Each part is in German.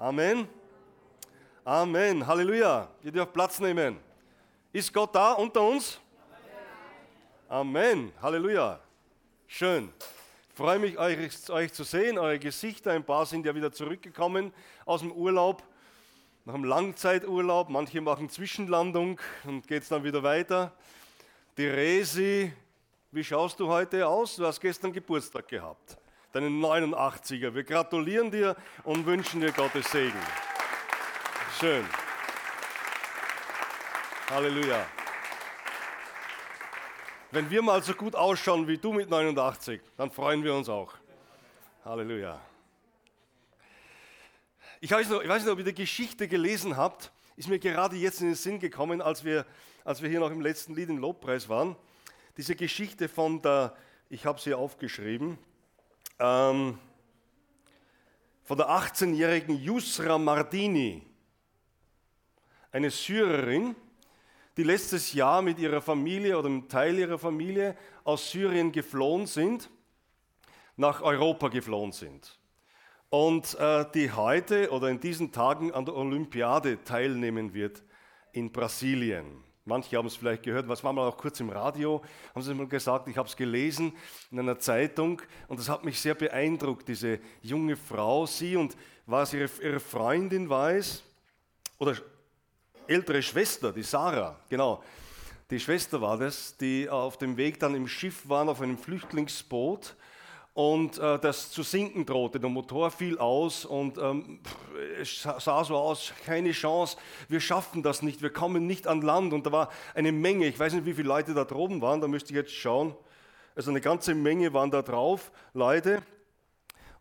Amen. Amen. Halleluja. Ihr dürft Platz nehmen. Ist Gott da unter uns? Amen. Halleluja. Schön. Ich freue mich, euch, euch zu sehen, eure Gesichter. Ein paar sind ja wieder zurückgekommen aus dem Urlaub, nach einem Langzeiturlaub. Manche machen Zwischenlandung und geht es dann wieder weiter. Die Resi, wie schaust du heute aus? Du hast gestern Geburtstag gehabt. Deinen 89er. Wir gratulieren dir und wünschen dir Gottes Segen. Schön. Halleluja. Wenn wir mal so gut ausschauen wie du mit 89, dann freuen wir uns auch. Halleluja. Ich weiß, noch, ich weiß nicht, ob ihr die Geschichte gelesen habt, ist mir gerade jetzt in den Sinn gekommen, als wir, als wir hier noch im letzten Lied im Lobpreis waren. Diese Geschichte von der, ich habe sie aufgeschrieben, ähm, von der 18-jährigen Yusra Mardini, eine Syrerin, die letztes Jahr mit ihrer Familie oder einem Teil ihrer Familie aus Syrien geflohen sind, nach Europa geflohen sind. Und äh, die heute oder in diesen Tagen an der Olympiade teilnehmen wird in Brasilien. Manche haben es vielleicht gehört, was war mal auch kurz im Radio, haben sie mal gesagt, ich habe es gelesen in einer Zeitung und das hat mich sehr beeindruckt, diese junge Frau, sie und was ihre, ihre Freundin weiß, oder ältere Schwester, die Sarah, genau. Die Schwester war das, die auf dem Weg dann im Schiff waren, auf einem Flüchtlingsboot und äh, das zu sinken drohte. Der Motor fiel aus und ähm, es sah so aus, keine Chance, wir schaffen das nicht, wir kommen nicht an Land. Und da war eine Menge, ich weiß nicht, wie viele Leute da droben waren, da müsste ich jetzt schauen. Also eine ganze Menge waren da drauf, Leute.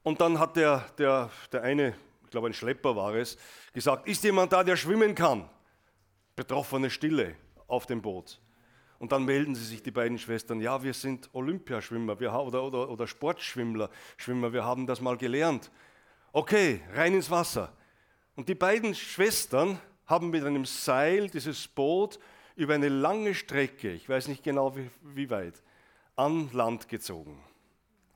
Und dann hat der, der, der eine, ich glaube ein Schlepper war es, gesagt, ist jemand da, der schwimmen kann? betroffene Stille auf dem Boot. Und dann melden sie sich, die beiden Schwestern, ja, wir sind Olympiaschwimmer wir, oder, oder, oder Sportschwimmer, Schwimmer, wir haben das mal gelernt. Okay, rein ins Wasser. Und die beiden Schwestern haben mit einem Seil dieses Boot über eine lange Strecke, ich weiß nicht genau wie, wie weit, an Land gezogen.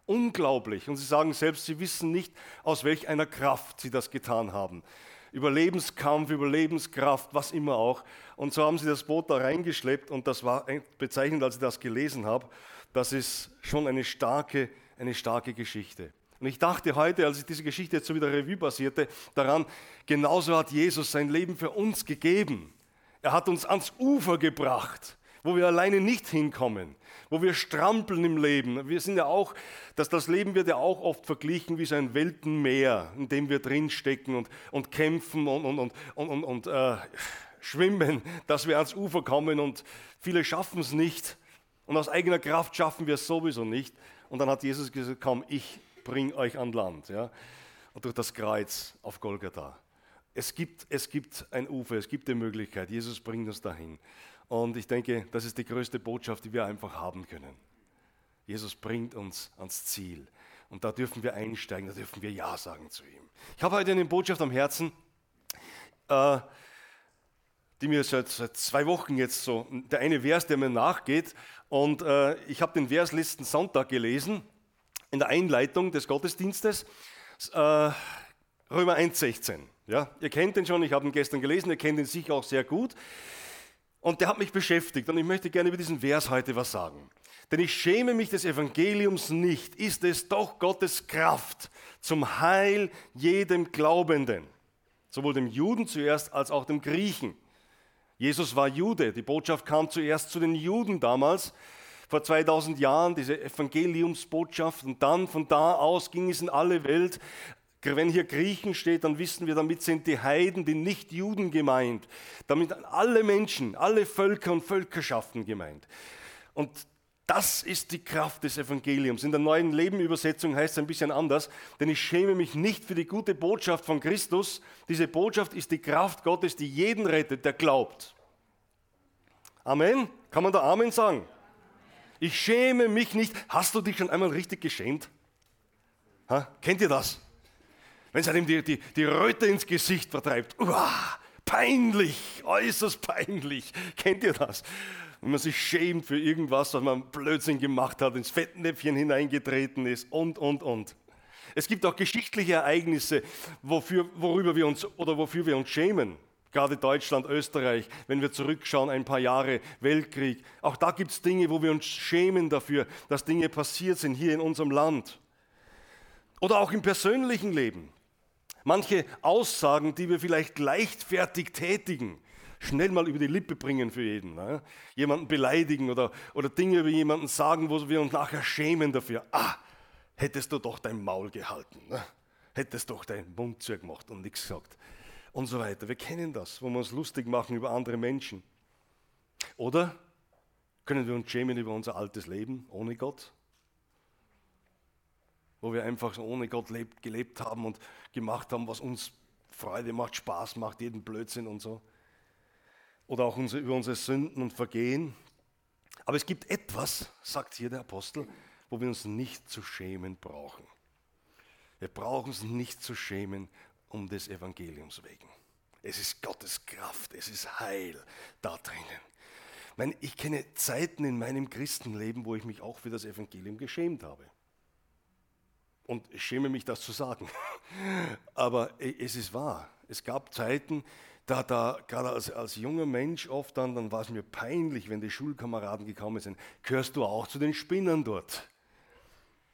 Unglaublich. Und sie sagen selbst, sie wissen nicht, aus welch einer Kraft sie das getan haben. Überlebenskampf, Überlebenskraft, was immer auch. Und so haben sie das Boot da reingeschleppt und das war bezeichnend, als ich das gelesen habe. Das ist schon eine starke, eine starke Geschichte. Und ich dachte heute, als ich diese Geschichte jetzt so wieder Revue basierte, daran, genauso hat Jesus sein Leben für uns gegeben. Er hat uns ans Ufer gebracht wo wir alleine nicht hinkommen, wo wir strampeln im Leben. Wir sind ja auch, dass das Leben wird ja auch oft verglichen wie so ein Weltenmeer, in dem wir drinstecken und, und kämpfen und, und, und, und, und, äh, schwimmen, dass wir ans Ufer kommen und viele schaffen es nicht. Und aus eigener Kraft schaffen wir es sowieso nicht. Und dann hat Jesus gesagt, komm, ich bring euch an Land. Ja? Und durch das Kreuz auf Golgatha. Es gibt, es gibt ein Ufer, es gibt die Möglichkeit. Jesus bringt uns dahin. Und ich denke, das ist die größte Botschaft, die wir einfach haben können. Jesus bringt uns ans Ziel. Und da dürfen wir einsteigen, da dürfen wir Ja sagen zu ihm. Ich habe heute eine Botschaft am Herzen, äh, die mir seit, seit, zwei Wochen jetzt so, der eine Vers, der mir nachgeht. Und äh, ich habe den Vers letzten Sonntag gelesen, in der Einleitung des Gottesdienstes, äh, Römer 1,16. Ja, ihr kennt den schon, ich habe ihn gestern gelesen, ihr kennt ihn sicher auch sehr gut. Und der hat mich beschäftigt und ich möchte gerne über diesen Vers heute was sagen. Denn ich schäme mich des Evangeliums nicht, ist es doch Gottes Kraft zum Heil jedem Glaubenden, sowohl dem Juden zuerst als auch dem Griechen. Jesus war Jude, die Botschaft kam zuerst zu den Juden damals, vor 2000 Jahren, diese Evangeliumsbotschaft, und dann von da aus ging es in alle Welt. Wenn hier Griechen steht, dann wissen wir, damit sind die Heiden, die Nicht-Juden gemeint. Damit alle Menschen, alle Völker und Völkerschaften gemeint. Und das ist die Kraft des Evangeliums. In der neuen Lebenübersetzung heißt es ein bisschen anders, denn ich schäme mich nicht für die gute Botschaft von Christus. Diese Botschaft ist die Kraft Gottes, die jeden rettet, der glaubt. Amen? Kann man da Amen sagen? Ich schäme mich nicht. Hast du dich schon einmal richtig geschämt? Ha? Kennt ihr das? Wenn es einem die, die, die Röte ins Gesicht vertreibt. Uah, peinlich, äußerst peinlich. Kennt ihr das? Wenn man sich schämt für irgendwas, was man Blödsinn gemacht hat, ins Fettnäpfchen hineingetreten ist und, und, und. Es gibt auch geschichtliche Ereignisse, wofür, worüber wir uns oder wofür wir uns schämen. Gerade Deutschland, Österreich, wenn wir zurückschauen, ein paar Jahre Weltkrieg. Auch da gibt es Dinge, wo wir uns schämen dafür, dass Dinge passiert sind hier in unserem Land. Oder auch im persönlichen Leben. Manche Aussagen, die wir vielleicht leichtfertig tätigen, schnell mal über die Lippe bringen für jeden. Ne? Jemanden beleidigen oder, oder Dinge über jemanden sagen, wo wir uns nachher schämen dafür. Ah, hättest du doch dein Maul gehalten. Ne? Hättest doch deinen Mund zugemacht und nichts gesagt und so weiter. Wir kennen das, wo wir uns lustig machen über andere Menschen. Oder können wir uns schämen über unser altes Leben ohne Gott? Wo wir einfach so ohne Gott lebt, gelebt haben und gemacht haben, was uns Freude macht, Spaß macht, jeden Blödsinn und so. Oder auch unsere, über unsere Sünden und Vergehen. Aber es gibt etwas, sagt hier der Apostel, wo wir uns nicht zu schämen brauchen. Wir brauchen uns nicht zu schämen um des Evangeliums wegen. Es ist Gottes Kraft, es ist Heil da drinnen. Ich kenne Zeiten in meinem Christenleben, wo ich mich auch für das Evangelium geschämt habe. Und ich schäme mich, das zu sagen. Aber es ist wahr. Es gab Zeiten, da, da gerade als, als junger Mensch oft dann, dann war es mir peinlich, wenn die Schulkameraden gekommen sind. Gehörst du auch zu den Spinnern dort?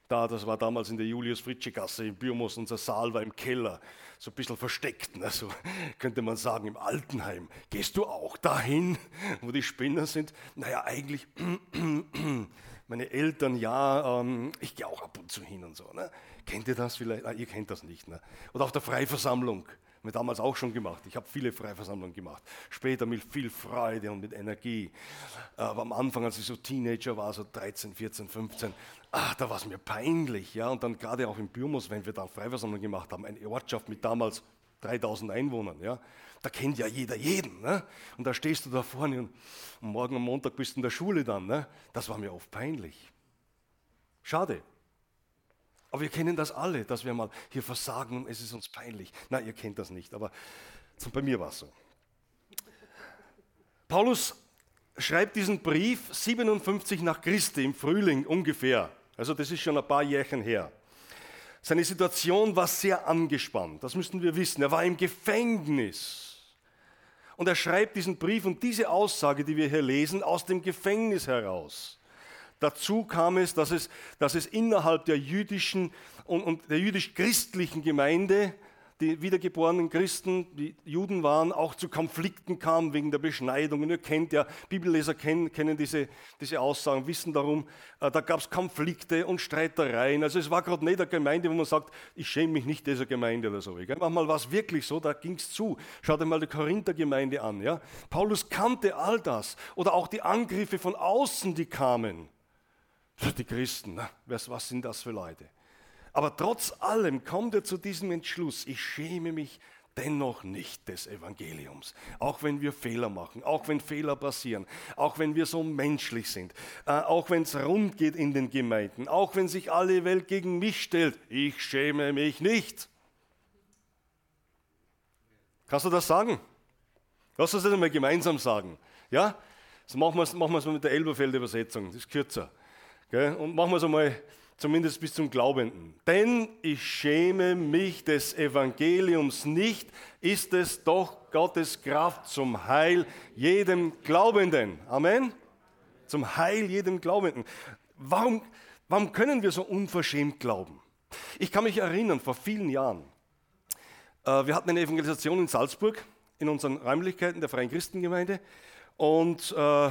Da, das war damals in der Julius-Fritsche-Gasse in Bürmos, unser Saal war im Keller, so ein bisschen versteckt, ne? so könnte man sagen, im Altenheim. Gehst du auch dahin, wo die Spinner sind? Naja, eigentlich, meine Eltern, ja, ähm, ich gehe auch ab und zu hin und so. Ne? Kennt ihr das vielleicht? Ah, ihr kennt das nicht. Ne? Oder auf der Freiversammlung. Haben wir damals auch schon gemacht. Ich habe viele Freiversammlungen gemacht. Später mit viel Freude und mit Energie. Aber am Anfang, als ich so Teenager war, so 13, 14, 15, ach, da war es mir peinlich. Ja? Und dann gerade auch in Bürmos, wenn wir dann Freiversammlungen gemacht haben, eine Ortschaft mit damals 3000 Einwohnern. Ja? Da kennt ja jeder jeden. Ne? Und da stehst du da vorne und, und morgen am Montag bist du in der Schule dann. Ne? Das war mir oft peinlich. Schade. Aber wir kennen das alle, dass wir mal hier versagen und es ist uns peinlich. Na, ihr kennt das nicht, aber bei mir war es so. Paulus schreibt diesen Brief 57 nach Christi im Frühling ungefähr. Also das ist schon ein paar Jährchen her. Seine Situation war sehr angespannt, das müssten wir wissen. Er war im Gefängnis. Und er schreibt diesen Brief und diese Aussage, die wir hier lesen, aus dem Gefängnis heraus. Dazu kam es, dass es, dass es innerhalb der jüdischen und, und der jüdisch-christlichen Gemeinde, die wiedergeborenen Christen, die Juden waren, auch zu Konflikten kam wegen der Beschneidung. Und ihr kennt ja, Bibelleser kennen, kennen diese, diese Aussagen, wissen darum, äh, da gab es Konflikte und Streitereien. Also es war gerade nicht eine Gemeinde, wo man sagt, ich schäme mich nicht dieser Gemeinde oder so. Manchmal war es wirklich so, da ging es zu. Schaut euch mal die Korinther-Gemeinde an. Ja? Paulus kannte all das. Oder auch die Angriffe von außen, die kamen. Die Christen, was sind das für Leute? Aber trotz allem kommt er zu diesem Entschluss, ich schäme mich dennoch nicht des Evangeliums. Auch wenn wir Fehler machen, auch wenn Fehler passieren, auch wenn wir so menschlich sind, äh, auch wenn es rund geht in den Gemeinden, auch wenn sich alle Welt gegen mich stellt, ich schäme mich nicht. Kannst du das sagen? Lass uns das einmal gemeinsam sagen. Ja? So machen wir es machen mit der Elberfelder Übersetzung, das ist kürzer. Und machen wir es einmal zumindest bis zum Glaubenden. Denn ich schäme mich des Evangeliums nicht, ist es doch Gottes Kraft zum Heil jedem Glaubenden. Amen? Zum Heil jedem Glaubenden. Warum, warum können wir so unverschämt glauben? Ich kann mich erinnern, vor vielen Jahren, äh, wir hatten eine Evangelisation in Salzburg, in unseren Räumlichkeiten der Freien Christengemeinde. Und äh,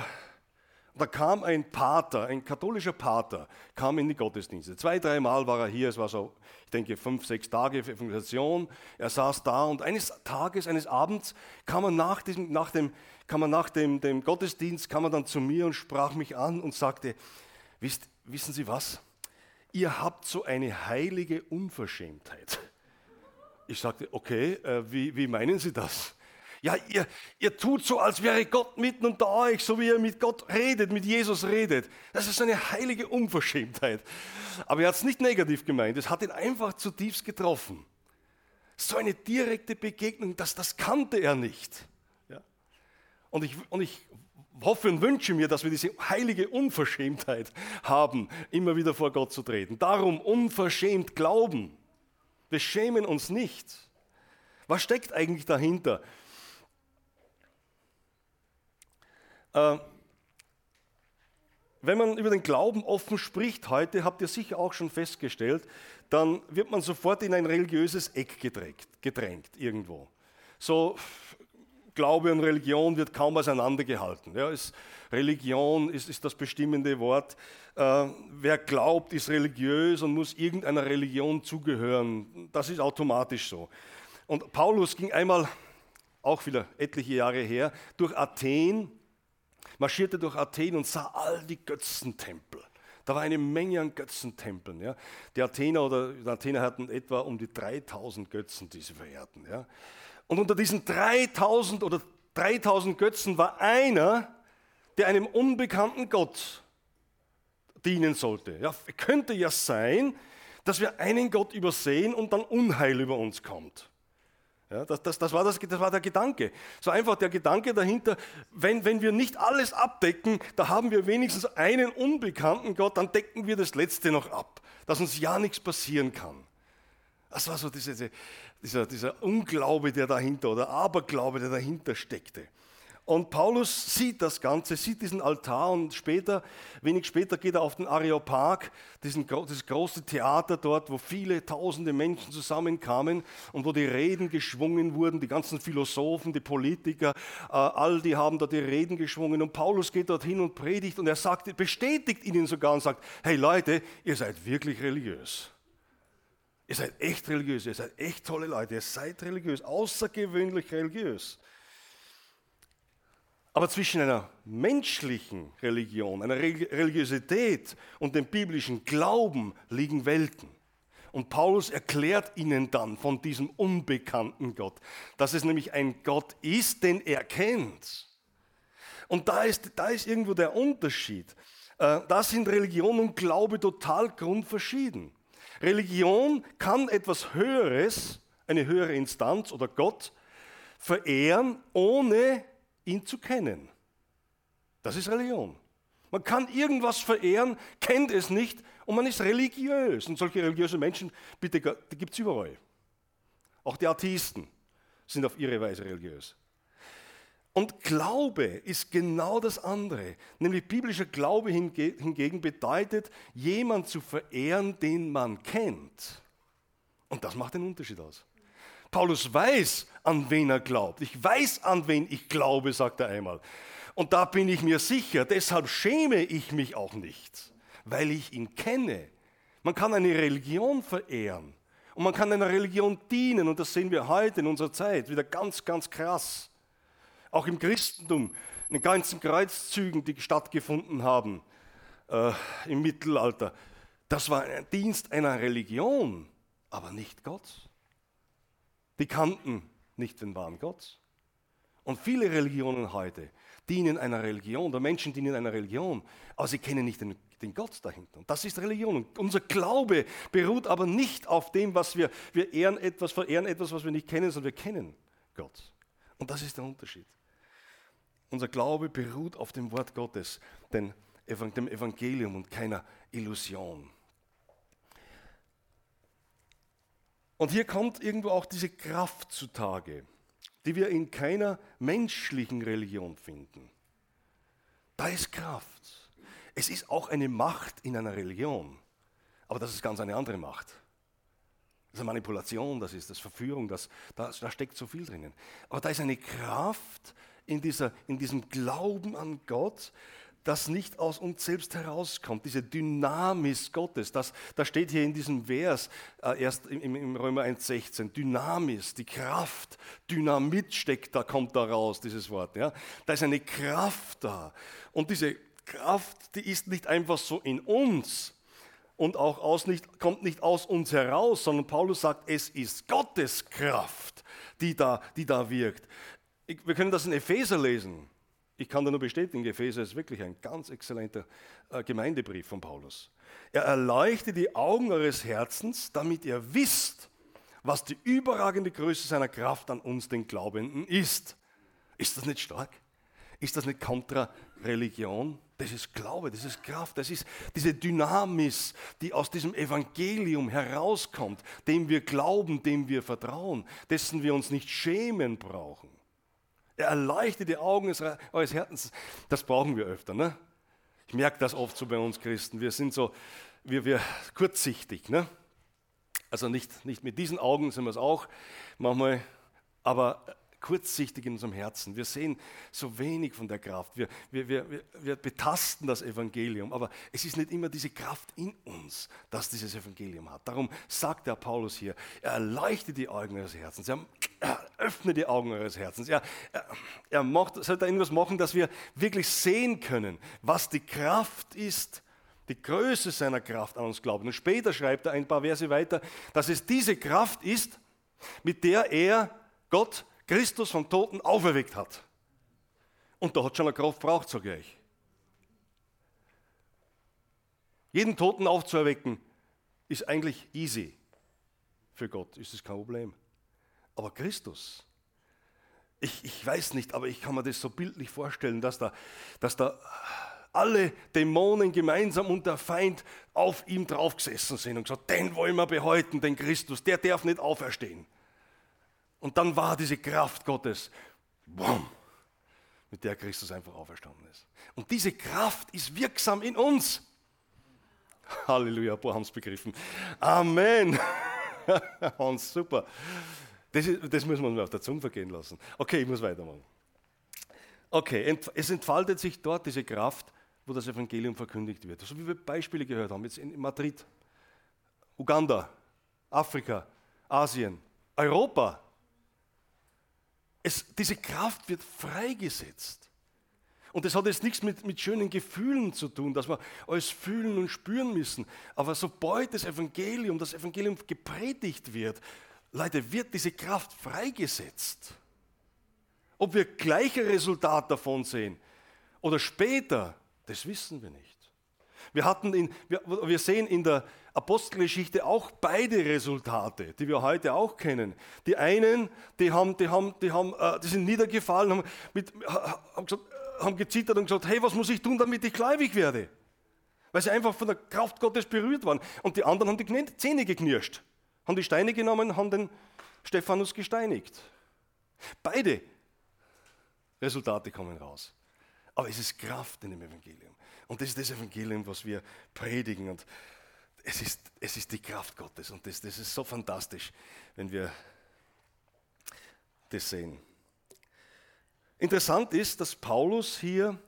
da kam ein Pater, ein katholischer Pater, kam in die Gottesdienste. Zwei, dreimal war er hier, es war so, ich denke, fünf, sechs Tage für Evangelisation. Er saß da und eines Tages, eines Abends kam er nach, diesem, nach, dem, kam er nach dem, dem Gottesdienst, kam er dann zu mir und sprach mich an und sagte, Wisst, wissen Sie was? Ihr habt so eine heilige Unverschämtheit. Ich sagte, okay, äh, wie, wie meinen Sie das? Ja, ihr, ihr tut so, als wäre Gott mitten unter euch, so wie ihr mit Gott redet, mit Jesus redet. Das ist eine heilige Unverschämtheit. Aber er hat es nicht negativ gemeint, es hat ihn einfach zutiefst getroffen. So eine direkte Begegnung, das, das kannte er nicht. Ja? Und, ich, und ich hoffe und wünsche mir, dass wir diese heilige Unverschämtheit haben, immer wieder vor Gott zu treten. Darum unverschämt glauben. Wir schämen uns nicht. Was steckt eigentlich dahinter? Äh, wenn man über den Glauben offen spricht heute, habt ihr sicher auch schon festgestellt, dann wird man sofort in ein religiöses Eck gedrängt, gedrängt irgendwo. So Glaube und Religion wird kaum auseinandergehalten. Ja, ist, Religion ist, ist, das bestimmende Wort. Äh, wer glaubt, ist religiös und muss irgendeiner Religion zugehören. Das ist automatisch so. Und Paulus ging einmal, auch wieder etliche Jahre her, durch Athen marschierte durch Athen und sah all die Götzentempel. Da war eine Menge an Götzentempeln. Ja. Die Athener oder die Athener hatten etwa um die 3000 Götzen, die sie verehrten. Ja. Und unter diesen 3000 oder 3000 Götzen war einer, der einem unbekannten Gott dienen sollte. Ja, könnte ja sein, dass wir einen Gott übersehen und dann Unheil über uns kommt. Ja, das, das, das, war das, das war der Gedanke. So einfach der Gedanke dahinter, wenn, wenn wir nicht alles abdecken, da haben wir wenigstens einen unbekannten Gott, dann decken wir das Letzte noch ab, dass uns ja nichts passieren kann. Das war so diese, dieser, dieser Unglaube, der dahinter oder Aberglaube, der dahinter steckte. Und Paulus sieht das Ganze, sieht diesen Altar und später, wenig später geht er auf den Areopag, diesen, dieses große Theater dort, wo viele tausende Menschen zusammenkamen und wo die Reden geschwungen wurden, die ganzen Philosophen, die Politiker, äh, all die haben da die Reden geschwungen und Paulus geht dorthin und predigt und er sagt, bestätigt ihnen sogar und sagt, hey Leute, ihr seid wirklich religiös. Ihr seid echt religiös, ihr seid echt tolle Leute, ihr seid religiös, außergewöhnlich religiös. Aber zwischen einer menschlichen Religion, einer Religiosität und dem biblischen Glauben liegen Welten. Und Paulus erklärt ihnen dann von diesem unbekannten Gott, dass es nämlich ein Gott ist, den er kennt. Und da ist, da ist irgendwo der Unterschied. Äh, da sind Religion und Glaube total grundverschieden. Religion kann etwas Höheres, eine höhere Instanz oder Gott, verehren, ohne ihn zu kennen. Das ist Religion. Man kann irgendwas verehren, kennt es nicht und man ist religiös. Und solche religiöse Menschen, bitte, die gibt es überall. Auch die Atheisten sind auf ihre Weise religiös. Und Glaube ist genau das andere. Nämlich biblischer Glaube hingegen bedeutet, jemand zu verehren, den man kennt. Und das macht den Unterschied aus. Paulus weiß, an wen er glaubt. Ich weiß, an wen ich glaube, sagt er einmal. Und da bin ich mir sicher, deshalb schäme ich mich auch nicht, weil ich ihn kenne. Man kann eine Religion verehren und man kann einer Religion dienen und das sehen wir heute in unserer Zeit wieder ganz, ganz krass. Auch im Christentum, in den ganzen Kreuzzügen, die stattgefunden haben äh, im Mittelalter, das war ein Dienst einer Religion, aber nicht Gott. Die kannten nicht den wahren Gott. Und viele Religionen heute dienen einer Religion, der Menschen dienen einer Religion, aber sie kennen nicht den, den Gott dahinter. Und das ist Religion. Und unser Glaube beruht aber nicht auf dem, was wir, wir ehren etwas, verehren etwas, was wir nicht kennen, sondern wir kennen Gott. Und das ist der Unterschied. Unser Glaube beruht auf dem Wort Gottes, dem Evangelium und keiner Illusion. Und hier kommt irgendwo auch diese Kraft zutage, die wir in keiner menschlichen Religion finden. Da ist Kraft. Es ist auch eine Macht in einer Religion, aber das ist ganz eine andere Macht. Das ist Manipulation, das ist das Verführung, das, da, da steckt so viel drinnen. Aber da ist eine Kraft in, dieser, in diesem Glauben an Gott, das nicht aus uns selbst herauskommt, diese Dynamis Gottes, das, das steht hier in diesem Vers äh, erst im, im Römer 1,16, Dynamis, die Kraft, Dynamit steckt da, kommt da raus, dieses Wort. Ja? Da ist eine Kraft da. Und diese Kraft, die ist nicht einfach so in uns und auch aus nicht, kommt nicht aus uns heraus, sondern Paulus sagt, es ist Gottes Kraft, die da, die da wirkt. Ich, wir können das in Epheser lesen. Ich kann da nur bestätigen, Epheser ist wirklich ein ganz exzellenter äh, Gemeindebrief von Paulus. Er erleuchtet die Augen eures Herzens, damit ihr wisst, was die überragende Größe seiner Kraft an uns, den Glaubenden, ist. Ist das nicht stark? Ist das nicht Kontra-Religion? Das ist Glaube, das ist Kraft, das ist diese Dynamis, die aus diesem Evangelium herauskommt, dem wir glauben, dem wir vertrauen, dessen wir uns nicht schämen brauchen. Er erleichtert die Augen eures Herzens. Das brauchen wir öfter. Ne? Ich merke das oft so bei uns Christen. Wir sind so, wir, wir kurzsichtig. Ne? Also nicht, nicht mit diesen Augen sind wir es auch manchmal, aber kurzsichtig in unserem Herzen. Wir sehen so wenig von der Kraft. Wir, wir, wir, wir betasten das Evangelium, aber es ist nicht immer diese Kraft in uns, dass dieses Evangelium hat. Darum sagt der Paulus hier, er erleuchtet die Augen eures Herzens, er, öffnet die Augen eures Herzens, er, er, er macht, sollte irgendwas machen, dass wir wirklich sehen können, was die Kraft ist, die Größe seiner Kraft an uns glauben. Und später schreibt er ein paar Verse weiter, dass es diese Kraft ist, mit der er Gott Christus vom Toten auferweckt hat. Und da hat schon eine Kraft braucht, sage ich. Jeden Toten aufzuerwecken, ist eigentlich easy. Für Gott ist es kein Problem. Aber Christus, ich, ich weiß nicht, aber ich kann mir das so bildlich vorstellen, dass da, dass da alle Dämonen gemeinsam und der Feind auf ihm draufgesessen sind und gesagt, den wollen wir behalten, den Christus, der darf nicht auferstehen. Und dann war diese Kraft Gottes, boom, mit der Christus einfach auferstanden ist. Und diese Kraft ist wirksam in uns. Halleluja, paar haben es begriffen. Amen. Hans, super. Das, ist, das muss man mir auf der Zunge vergehen lassen. Okay, ich muss weitermachen. Okay, es entfaltet sich dort diese Kraft, wo das Evangelium verkündigt wird. So wie wir Beispiele gehört haben, jetzt in Madrid, Uganda, Afrika, Asien, Europa. Es, diese Kraft wird freigesetzt. Und das hat jetzt nichts mit, mit schönen Gefühlen zu tun, dass wir alles fühlen und spüren müssen. Aber sobald das Evangelium, das Evangelium gepredigt wird, Leute, wird diese Kraft freigesetzt. Ob wir gleiche Resultat davon sehen oder später, das wissen wir nicht. Wir, hatten in, wir, wir sehen in der Apostelgeschichte auch beide Resultate, die wir heute auch kennen. Die einen, die, haben, die, haben, die, haben, äh, die sind niedergefallen, haben, mit, haben, gesagt, haben gezittert und gesagt, hey, was muss ich tun, damit ich gläubig werde? Weil sie einfach von der Kraft Gottes berührt waren. Und die anderen haben die Zähne geknirscht, haben die Steine genommen, haben den Stephanus gesteinigt. Beide Resultate kommen raus. Aber es ist Kraft in dem Evangelium. Und das ist das Evangelium, was wir predigen. Und es ist, es ist die Kraft Gottes. Und das, das ist so fantastisch, wenn wir das sehen. Interessant ist, dass Paulus hier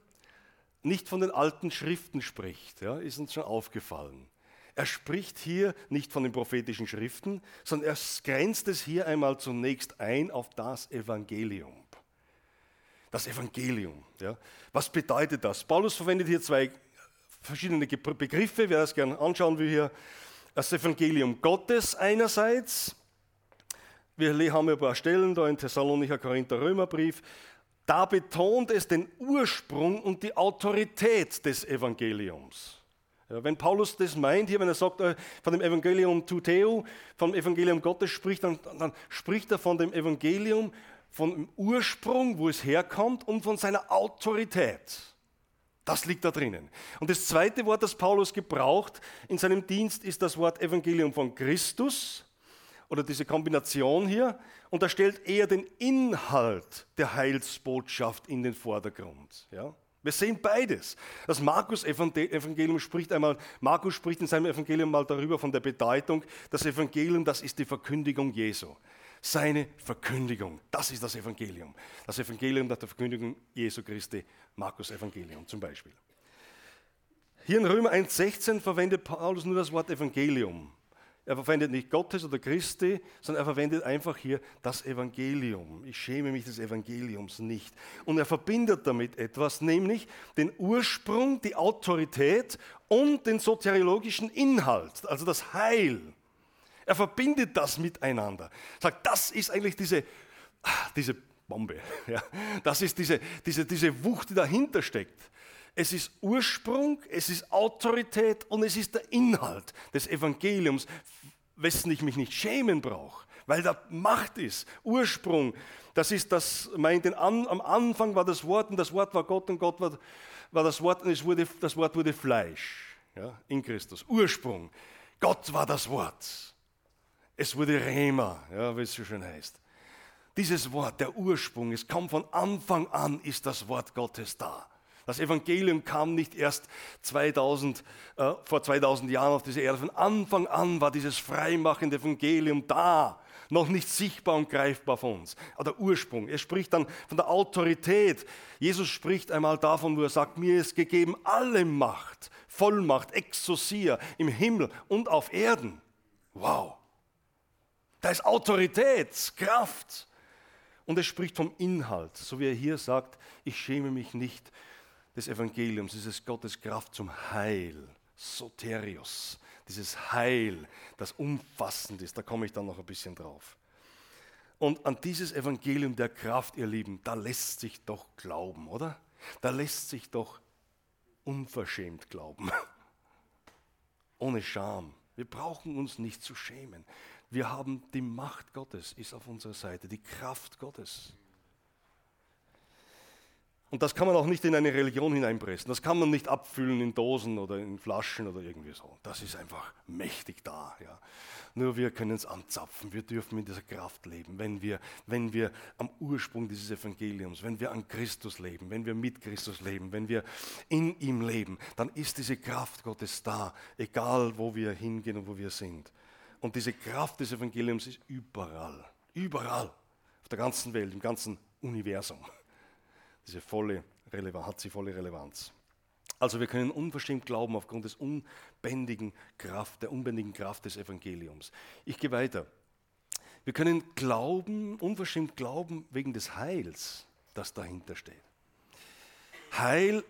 nicht von den alten Schriften spricht. Ja, ist uns schon aufgefallen. Er spricht hier nicht von den prophetischen Schriften, sondern er grenzt es hier einmal zunächst ein auf das Evangelium. Das Evangelium. Ja. Was bedeutet das? Paulus verwendet hier zwei verschiedene Begriffe, wer das gerne anschauen will hier. Das Evangelium Gottes einerseits. Wir haben ein paar Stellen da in Thessalonicher Korinther Römerbrief. Da betont es den Ursprung und die Autorität des Evangeliums. Ja, wenn Paulus das meint, hier, wenn er sagt, äh, von dem Evangelium Tuteo, vom Evangelium Gottes spricht, dann, dann spricht er von dem Evangelium, von dem Ursprung, wo es herkommt und von seiner Autorität. Das liegt da drinnen. Und das zweite Wort, das Paulus gebraucht in seinem Dienst, ist das Wort Evangelium von Christus oder diese Kombination hier. Und da stellt er den Inhalt der Heilsbotschaft in den Vordergrund. Ja? Wir sehen beides. Das Markus-Evangelium spricht einmal, Markus spricht in seinem Evangelium mal darüber von der Bedeutung, das Evangelium, das ist die Verkündigung Jesu seine Verkündigung. Das ist das Evangelium. Das Evangelium der Verkündigung Jesu Christi, Markus Evangelium zum Beispiel. Hier in Römer 1,16 verwendet Paulus nur das Wort Evangelium. Er verwendet nicht Gottes oder Christi, sondern er verwendet einfach hier das Evangelium. Ich schäme mich des Evangeliums nicht. Und er verbindet damit etwas, nämlich den Ursprung, die Autorität und den soteriologischen Inhalt, also das Heil. Er verbindet das miteinander. Sagt, das ist eigentlich diese, diese Bombe. Ja. Das ist diese, diese, diese Wucht, die dahinter steckt. Es ist Ursprung, es ist Autorität und es ist der Inhalt des Evangeliums, wessen ich mich nicht schämen brauche, weil da Macht ist, Ursprung. Das ist das, meint, am Anfang war das Wort und das Wort war Gott und Gott war, war das Wort und es wurde, das Wort wurde Fleisch ja, in Christus. Ursprung. Gott war das Wort. Es wurde Rema, ja, wie es so schön heißt. Dieses Wort, der Ursprung, es kommt von Anfang an, ist das Wort Gottes da. Das Evangelium kam nicht erst 2000, äh, vor 2000 Jahren auf diese Erde. Von Anfang an war dieses freimachende Evangelium da, noch nicht sichtbar und greifbar von uns. Aber der Ursprung, er spricht dann von der Autorität. Jesus spricht einmal davon, wo er sagt, mir ist gegeben alle Macht, Vollmacht, Exousia im Himmel und auf Erden. Wow. Da ist Autorität, Kraft. Und er spricht vom Inhalt, so wie er hier sagt, ich schäme mich nicht des Evangeliums, dieses Gottes Kraft zum Heil, Soterios, dieses Heil, das umfassend ist, da komme ich dann noch ein bisschen drauf. Und an dieses Evangelium der Kraft, ihr Lieben, da lässt sich doch glauben, oder? Da lässt sich doch unverschämt glauben. Ohne Scham. Wir brauchen uns nicht zu schämen. Wir haben die Macht Gottes, ist auf unserer Seite, die Kraft Gottes. Und das kann man auch nicht in eine Religion hineinpressen. Das kann man nicht abfüllen in Dosen oder in Flaschen oder irgendwie so. Das ist einfach mächtig da. Ja. Nur wir können es anzapfen. Wir dürfen in dieser Kraft leben, wenn wir, wenn wir am Ursprung dieses Evangeliums, wenn wir an Christus leben, wenn wir mit Christus leben, wenn wir in ihm leben, dann ist diese Kraft Gottes da, egal wo wir hingehen und wo wir sind. Und diese Kraft des Evangeliums ist überall, überall, auf der ganzen Welt, im ganzen Universum diese volle Relevanz, hat sie volle Relevanz. Also wir können unverstimmt glauben aufgrund des unbändigen Kraft, der unbändigen Kraft des Evangeliums. Ich gehe weiter. Wir können glauben, unverstimmt glauben wegen des Heils, das dahinter steht. Heil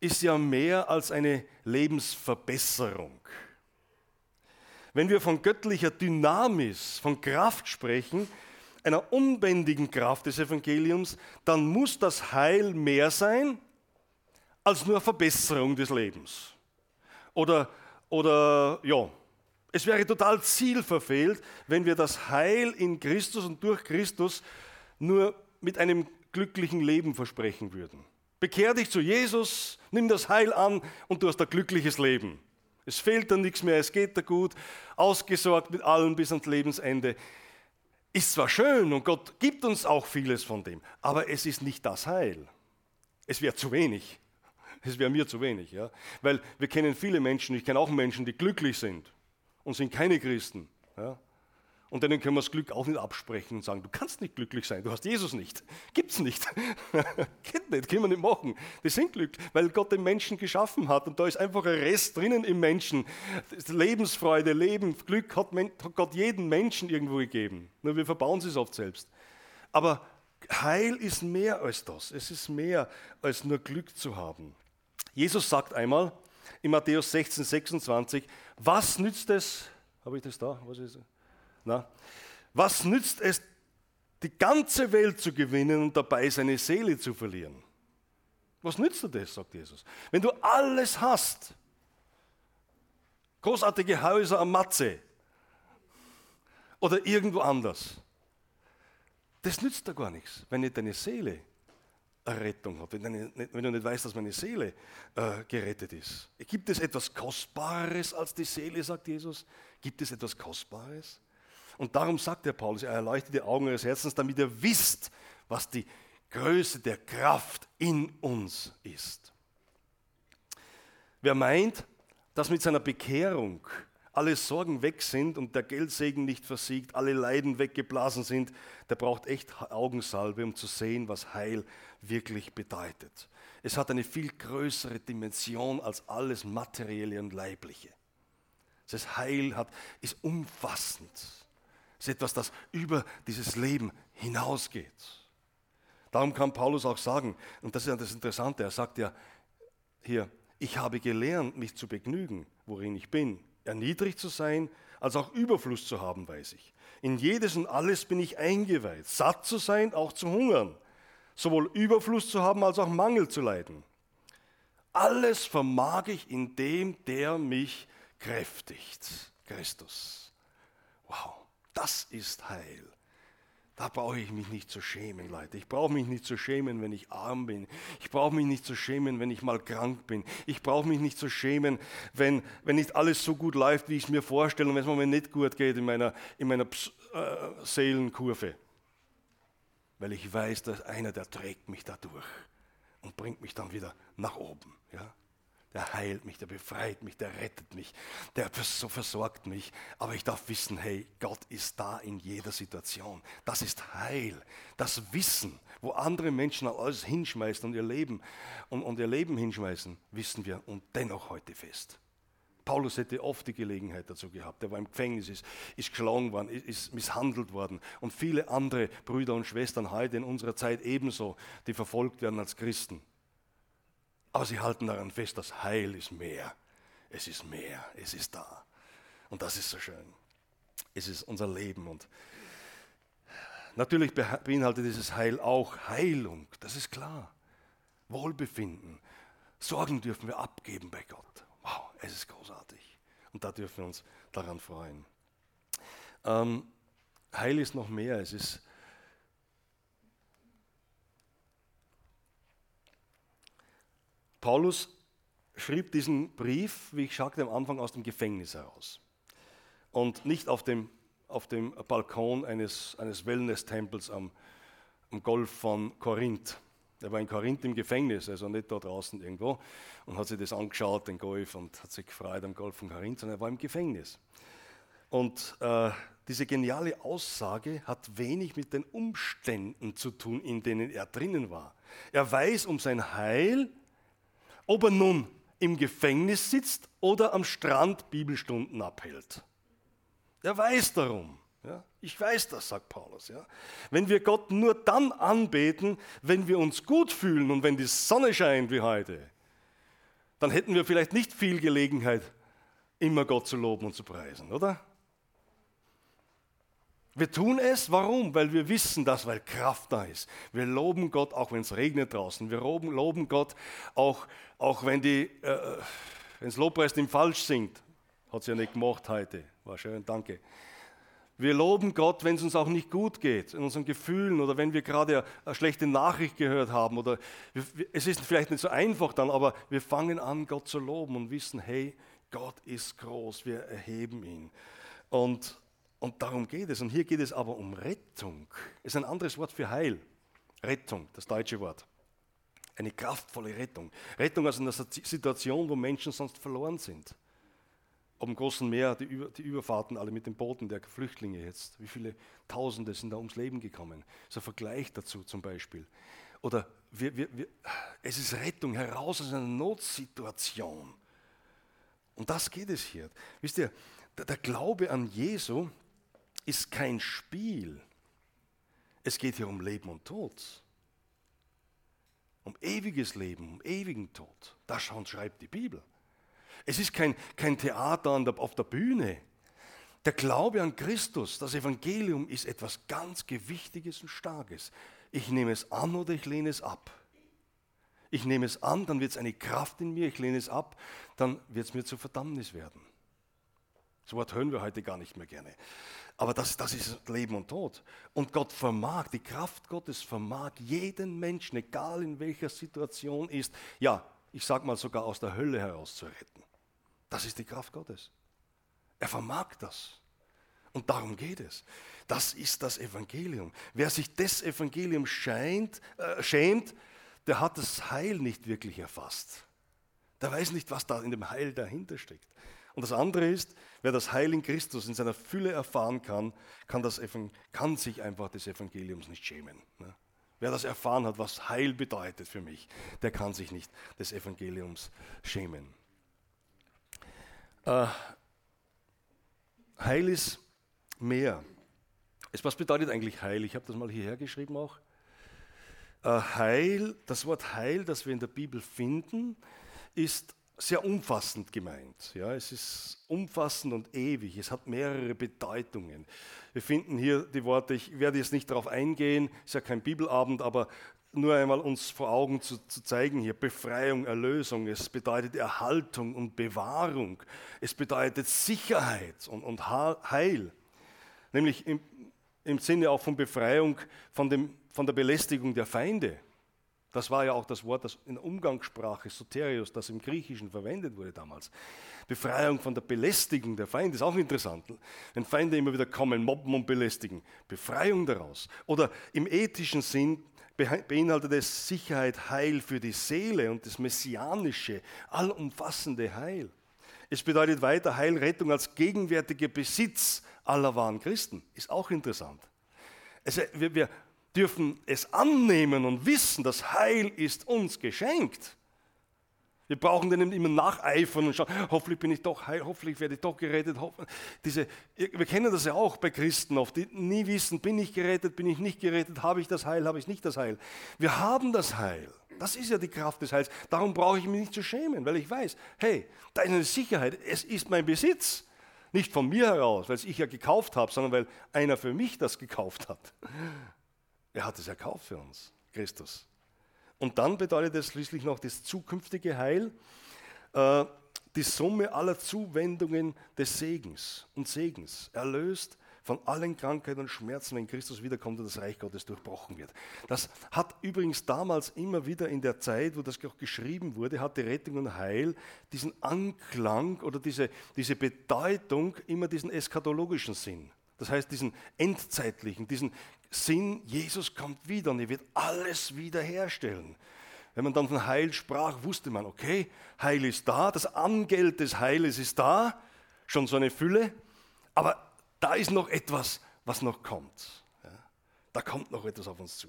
ist ja mehr als eine Lebensverbesserung. Wenn wir von göttlicher Dynamis, von Kraft sprechen, einer unbändigen Kraft des Evangeliums, dann muss das Heil mehr sein als nur Verbesserung des Lebens. Oder, oder ja, es wäre total zielverfehlt, wenn wir das Heil in Christus und durch Christus nur mit einem glücklichen Leben versprechen würden. Bekehr dich zu Jesus, nimm das Heil an und du hast ein glückliches Leben. Es fehlt dann nichts mehr, es geht dir gut, ausgesorgt mit allem bis ans Lebensende ist zwar schön und Gott gibt uns auch vieles von dem, aber es ist nicht das Heil. Es wäre zu wenig. Es wäre mir zu wenig. Ja? Weil wir kennen viele Menschen, ich kenne auch Menschen, die glücklich sind und sind keine Christen. Ja? Und denen können wir das Glück auch nicht absprechen und sagen, du kannst nicht glücklich sein, du hast Jesus nicht. Gibt's nicht. Geht nicht, können wir nicht machen. Die sind glücklich, weil Gott den Menschen geschaffen hat und da ist einfach ein Rest drinnen im Menschen. Lebensfreude, Leben, Glück hat, Gott jeden Menschen irgendwo gegeben. Nur wir verbauen es oft selbst. Aber Heil ist mehr als das. Es ist mehr als nur Glück zu haben. Jesus sagt einmal in Matthäus 16, 26, was nützt es, habe ich das da? Was ist das? Na? Was nützt es, die ganze Welt zu gewinnen und dabei seine Seele zu verlieren? Was nützt dir das, sagt Jesus. Wenn du alles hast, großartige Häuser am Matze oder irgendwo anders, das nützt dir gar nichts, wenn nicht deine Seele Errettung hat, wenn, wenn du nicht weißt, dass meine Seele äh, gerettet ist. Gibt es etwas Kostbares als die Seele, sagt Jesus? Gibt es etwas Kostbares? Und darum sagt der Paulus, er erleuchtet die Augen eures Herzens, damit ihr wisst, was die Größe der Kraft in uns ist. Wer meint, dass mit seiner Bekehrung alle Sorgen weg sind und der Geldsegen nicht versiegt, alle Leiden weggeblasen sind, der braucht echt Augensalbe, um zu sehen, was Heil wirklich bedeutet. Es hat eine viel größere Dimension als alles Materielle und Leibliche. Das Heil hat, ist umfassend. Ist etwas, das über dieses Leben hinausgeht. Darum kann Paulus auch sagen, und das ist ja das Interessante, er sagt ja hier, ich habe gelernt, mich zu begnügen, worin ich bin, erniedrigt zu sein, als auch Überfluss zu haben, weiß ich. In jedes und alles bin ich eingeweiht, satt zu sein, auch zu hungern, sowohl Überfluss zu haben, als auch Mangel zu leiden. Alles vermag ich in dem, der mich kräftigt, Christus. Wow. Das ist Heil. Da brauche ich mich nicht zu schämen, Leute. Ich brauche mich nicht zu schämen, wenn ich arm bin. Ich brauche mich nicht zu schämen, wenn ich mal krank bin. Ich brauche mich nicht zu schämen, wenn, wenn nicht alles so gut läuft, wie ich es mir vorstelle und wenn es mir nicht gut geht in meiner, in meiner Ps äh, Seelenkurve. Weil ich weiß, dass einer, der trägt mich da durch und bringt mich dann wieder nach oben. Ja? Der heilt mich, der befreit mich, der rettet mich, der so versorgt mich. Aber ich darf wissen, hey, Gott ist da in jeder Situation. Das ist Heil. Das Wissen, wo andere Menschen alles hinschmeißen und ihr Leben und, und ihr Leben hinschmeißen, wissen wir und dennoch heute fest. Paulus hätte oft die Gelegenheit dazu gehabt. Er war im Gefängnis, ist, ist geschlagen worden, ist, ist misshandelt worden. Und viele andere Brüder und Schwestern heute in unserer Zeit ebenso, die verfolgt werden als Christen. Aber sie halten daran fest, das Heil ist mehr. Es ist mehr, es ist da. Und das ist so schön. Es ist unser Leben. Und natürlich beinhaltet dieses Heil auch Heilung, das ist klar. Wohlbefinden. Sorgen dürfen wir abgeben bei Gott. Wow, es ist großartig. Und da dürfen wir uns daran freuen. Ähm, Heil ist noch mehr. Es ist Paulus schrieb diesen Brief, wie ich sagte am Anfang, aus dem Gefängnis heraus. Und nicht auf dem, auf dem Balkon eines, eines Wellness-Tempels am, am Golf von Korinth. Er war in Korinth im Gefängnis, also nicht da draußen irgendwo, und hat sich das angeschaut, den Golf, und hat sich gefreut am Golf von Korinth, sondern er war im Gefängnis. Und äh, diese geniale Aussage hat wenig mit den Umständen zu tun, in denen er drinnen war. Er weiß um sein Heil, ob er nun im Gefängnis sitzt oder am Strand Bibelstunden abhält. Er weiß darum. Ja? Ich weiß das, sagt Paulus. Ja? Wenn wir Gott nur dann anbeten, wenn wir uns gut fühlen und wenn die Sonne scheint wie heute, dann hätten wir vielleicht nicht viel Gelegenheit, immer Gott zu loben und zu preisen, oder? Wir tun es, warum? Weil wir wissen das, weil Kraft da ist. Wir loben Gott, auch wenn es regnet draußen. Wir loben, Gott, auch, auch wenn die, äh, das Lobpreisteam falsch singt. Hat sie ja nicht gemacht heute. War schön, danke. Wir loben Gott, wenn es uns auch nicht gut geht, in unseren Gefühlen oder wenn wir gerade eine schlechte Nachricht gehört haben. Oder es ist vielleicht nicht so einfach dann, aber wir fangen an, Gott zu loben und wissen, hey, Gott ist groß, wir erheben ihn. Und und darum geht es. Und hier geht es aber um Rettung. Ist ein anderes Wort für Heil. Rettung, das deutsche Wort. Eine kraftvolle Rettung. Rettung aus einer Situation, wo Menschen sonst verloren sind. Am großen Meer, die, Über die Überfahrten alle mit den Booten der Flüchtlinge jetzt. Wie viele Tausende sind da ums Leben gekommen? So ein Vergleich dazu zum Beispiel. Oder wir, wir, wir, es ist Rettung heraus aus einer Notsituation. Und das geht es hier. Wisst ihr, der Glaube an Jesu, ist kein Spiel. Es geht hier um Leben und Tod. Um ewiges Leben, um ewigen Tod. Das schon schreibt die Bibel. Es ist kein, kein Theater der, auf der Bühne. Der Glaube an Christus, das Evangelium, ist etwas ganz Gewichtiges und Starkes. Ich nehme es an oder ich lehne es ab. Ich nehme es an, dann wird es eine Kraft in mir, ich lehne es ab, dann wird es mir zur Verdammnis werden. Das Wort hören wir heute gar nicht mehr gerne. Aber das, das ist Leben und Tod. Und Gott vermag, die Kraft Gottes vermag jeden Menschen, egal in welcher Situation ist, ja, ich sag mal sogar aus der Hölle heraus zu retten. Das ist die Kraft Gottes. Er vermag das. Und darum geht es. Das ist das Evangelium. Wer sich des Evangeliums scheint, äh, schämt, der hat das Heil nicht wirklich erfasst. Der weiß nicht, was da in dem Heil dahinter steckt. Und das andere ist, wer das Heil in Christus in seiner Fülle erfahren kann, kann, das, kann sich einfach des Evangeliums nicht schämen. Ne? Wer das erfahren hat, was Heil bedeutet für mich, der kann sich nicht des Evangeliums schämen. Äh, Heil ist mehr. Was bedeutet eigentlich Heil? Ich habe das mal hierher geschrieben auch. Äh, Heil, das Wort Heil, das wir in der Bibel finden, ist sehr umfassend gemeint. Ja, es ist umfassend und ewig. Es hat mehrere Bedeutungen. Wir finden hier die Worte, ich werde jetzt nicht darauf eingehen, ist ja kein Bibelabend, aber nur einmal uns vor Augen zu, zu, zeigen hier, Befreiung, Erlösung, es bedeutet Erhaltung und Bewahrung, es bedeutet Sicherheit und, und Heil. nämlich im, im Sinne auch von Befreiung von, dem, von der Belästigung der Feinde. Das war ja auch das Wort, das in Umgangssprache, Soterios, das im Griechischen verwendet wurde damals. Befreiung von der Belästigung der Feinde ist auch interessant. Wenn Feinde immer wieder kommen, mobben und belästigen. Befreiung daraus. Oder im ethischen Sinn beinhaltet es Sicherheit, Heil für die Seele und das messianische, allumfassende Heil. Es bedeutet weiter Heilrettung als gegenwärtiger Besitz aller wahren Christen. Ist auch interessant. Also wir, wir dürfen es annehmen und wissen, das Heil ist uns geschenkt. Wir brauchen dann immer nacheifern und schauen, hoffentlich bin ich doch heil, hoffentlich werde ich doch gerettet. Diese, wir kennen das ja auch bei Christen oft, die nie wissen, bin ich gerettet, bin ich nicht gerettet, habe ich das Heil, habe ich nicht das Heil. Wir haben das Heil. Das ist ja die Kraft des Heils. Darum brauche ich mich nicht zu schämen, weil ich weiß, hey, da ist eine Sicherheit, es ist mein Besitz. Nicht von mir heraus, weil es ich ja gekauft habe, sondern weil einer für mich das gekauft hat. Er hat es erkauft für uns, Christus. Und dann bedeutet es schließlich noch das zukünftige Heil, äh, die Summe aller Zuwendungen des Segens und Segens, erlöst von allen Krankheiten und Schmerzen, wenn Christus wiederkommt und das Reich Gottes durchbrochen wird. Das hat übrigens damals immer wieder in der Zeit, wo das auch geschrieben wurde, hatte Rettung und Heil diesen Anklang oder diese, diese Bedeutung, immer diesen eschatologischen Sinn. Das heißt, diesen endzeitlichen, diesen Sinn, Jesus kommt wieder und er wird alles wiederherstellen. Wenn man dann von Heil sprach, wusste man, okay, Heil ist da, das Angeld des Heiles ist da, schon so eine Fülle, aber da ist noch etwas, was noch kommt. Ja, da kommt noch etwas auf uns zu.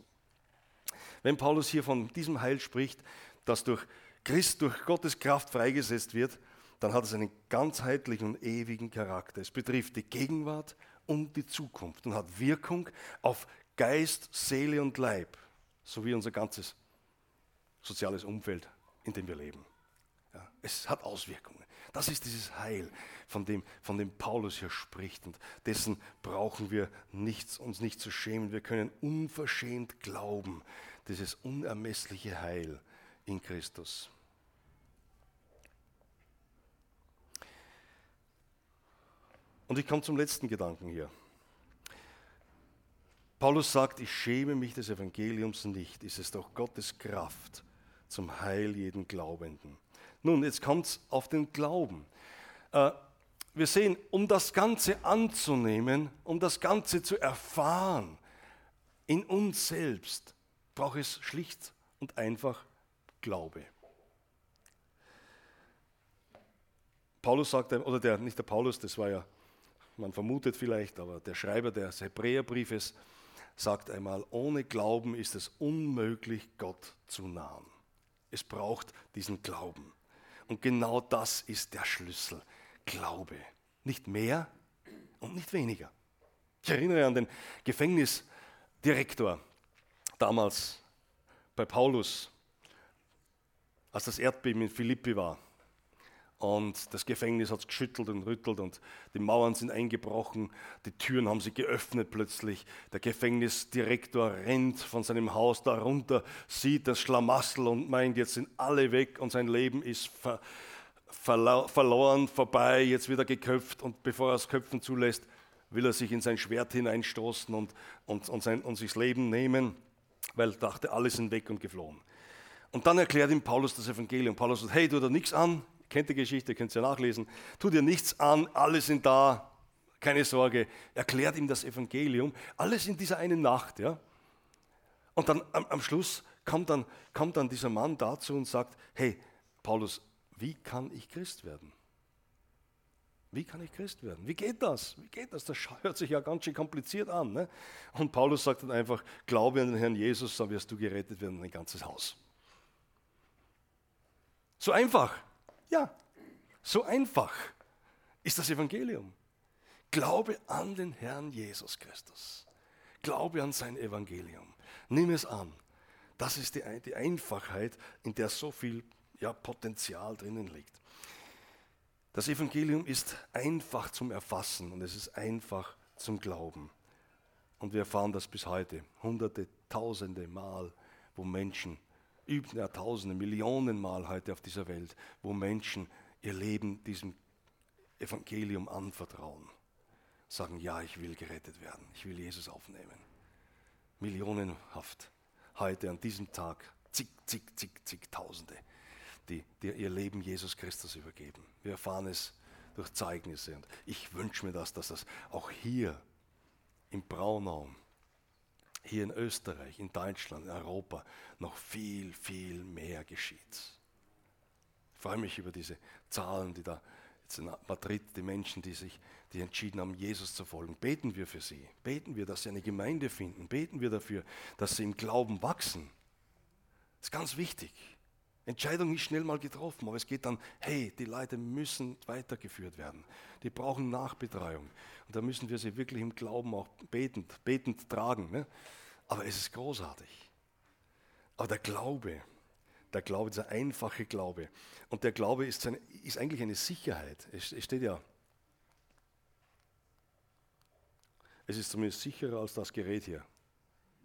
Wenn Paulus hier von diesem Heil spricht, das durch Christ, durch Gottes Kraft freigesetzt wird, dann hat es einen ganzheitlichen und ewigen Charakter. Es betrifft die Gegenwart und die Zukunft und hat Wirkung auf Geist, Seele und Leib, sowie unser ganzes soziales Umfeld, in dem wir leben. Ja, es hat Auswirkungen. Das ist dieses Heil, von dem, von dem Paulus hier spricht. Und dessen brauchen wir nichts, uns nicht zu schämen. Wir können unverschämt glauben, dieses unermessliche Heil in Christus. Und ich komme zum letzten Gedanken hier. Paulus sagt, ich schäme mich des Evangeliums nicht. Ist es doch Gottes Kraft zum Heil jeden Glaubenden. Nun, jetzt kommt es auf den Glauben. Äh, wir sehen, um das Ganze anzunehmen, um das Ganze zu erfahren, in uns selbst, braucht es schlicht und einfach Glaube. Paulus sagt, oder der, nicht der Paulus, das war ja man vermutet vielleicht, aber der Schreiber des Hebräerbriefes sagt einmal, ohne Glauben ist es unmöglich, Gott zu nahen. Es braucht diesen Glauben. Und genau das ist der Schlüssel. Glaube. Nicht mehr und nicht weniger. Ich erinnere an den Gefängnisdirektor damals bei Paulus, als das Erdbeben in Philippi war. Und das Gefängnis hat geschüttelt und rüttelt und die Mauern sind eingebrochen, die Türen haben sich geöffnet plötzlich. Der Gefängnisdirektor rennt von seinem Haus da runter, sieht das Schlamassel und meint, jetzt sind alle weg und sein Leben ist ver verloren, vorbei, jetzt wird er geköpft und bevor er es köpfen zulässt, will er sich in sein Schwert hineinstoßen und, und, und, sein, und sich das Leben nehmen, weil er dachte, alle sind weg und geflohen. Und dann erklärt ihm Paulus das Evangelium. Paulus sagt, hey, tu da nichts an, kennt die Geschichte, könnt ihr nachlesen. Tu dir nichts an, alle sind da, keine Sorge. Erklärt ihm das Evangelium, alles in dieser einen Nacht. Ja? Und dann am, am Schluss kommt dann, kommt dann dieser Mann dazu und sagt, hey, Paulus, wie kann ich Christ werden? Wie kann ich Christ werden? Wie geht das? Wie geht das? Das hört sich ja ganz schön kompliziert an. Ne? Und Paulus sagt dann einfach, glaube an den Herrn Jesus, dann wirst du gerettet werden, dein ganzes Haus. So einfach. Ja, so einfach ist das Evangelium. Glaube an den Herrn Jesus Christus. Glaube an sein Evangelium. Nimm es an. Das ist die, die Einfachheit, in der so viel ja, Potenzial drinnen liegt. Das Evangelium ist einfach zum Erfassen und es ist einfach zum Glauben. Und wir erfahren das bis heute, hunderte, tausende Mal, wo Menschen üben ja Tausende, Millionen Mal heute auf dieser Welt, wo Menschen ihr Leben diesem Evangelium anvertrauen. sagen, ja, ich will gerettet werden, ich will Jesus aufnehmen. Millionenhaft. Heute an diesem Tag zig, zig, zig, zig Tausende, die, die ihr Leben Jesus Christus übergeben. Wir erfahren es durch Zeugnisse und ich wünsche mir das, dass das auch hier im Braunau, hier in Österreich, in Deutschland, in Europa noch viel, viel mehr geschieht. Ich freue mich über diese Zahlen, die da jetzt in Madrid, die Menschen, die sich die entschieden haben, Jesus zu folgen. Beten wir für sie. Beten wir, dass sie eine Gemeinde finden. Beten wir dafür, dass sie im Glauben wachsen. Das ist ganz wichtig. Entscheidung ist schnell mal getroffen, aber es geht dann, hey, die Leute müssen weitergeführt werden. Die brauchen Nachbetreuung. Und da müssen wir sie wirklich im Glauben auch betend, betend tragen. Ne? Aber es ist großartig. Aber der Glaube, der Glaube, dieser einfache Glaube. Und der Glaube ist, eine, ist eigentlich eine Sicherheit. Es, es steht ja, es ist zumindest sicherer als das Gerät hier.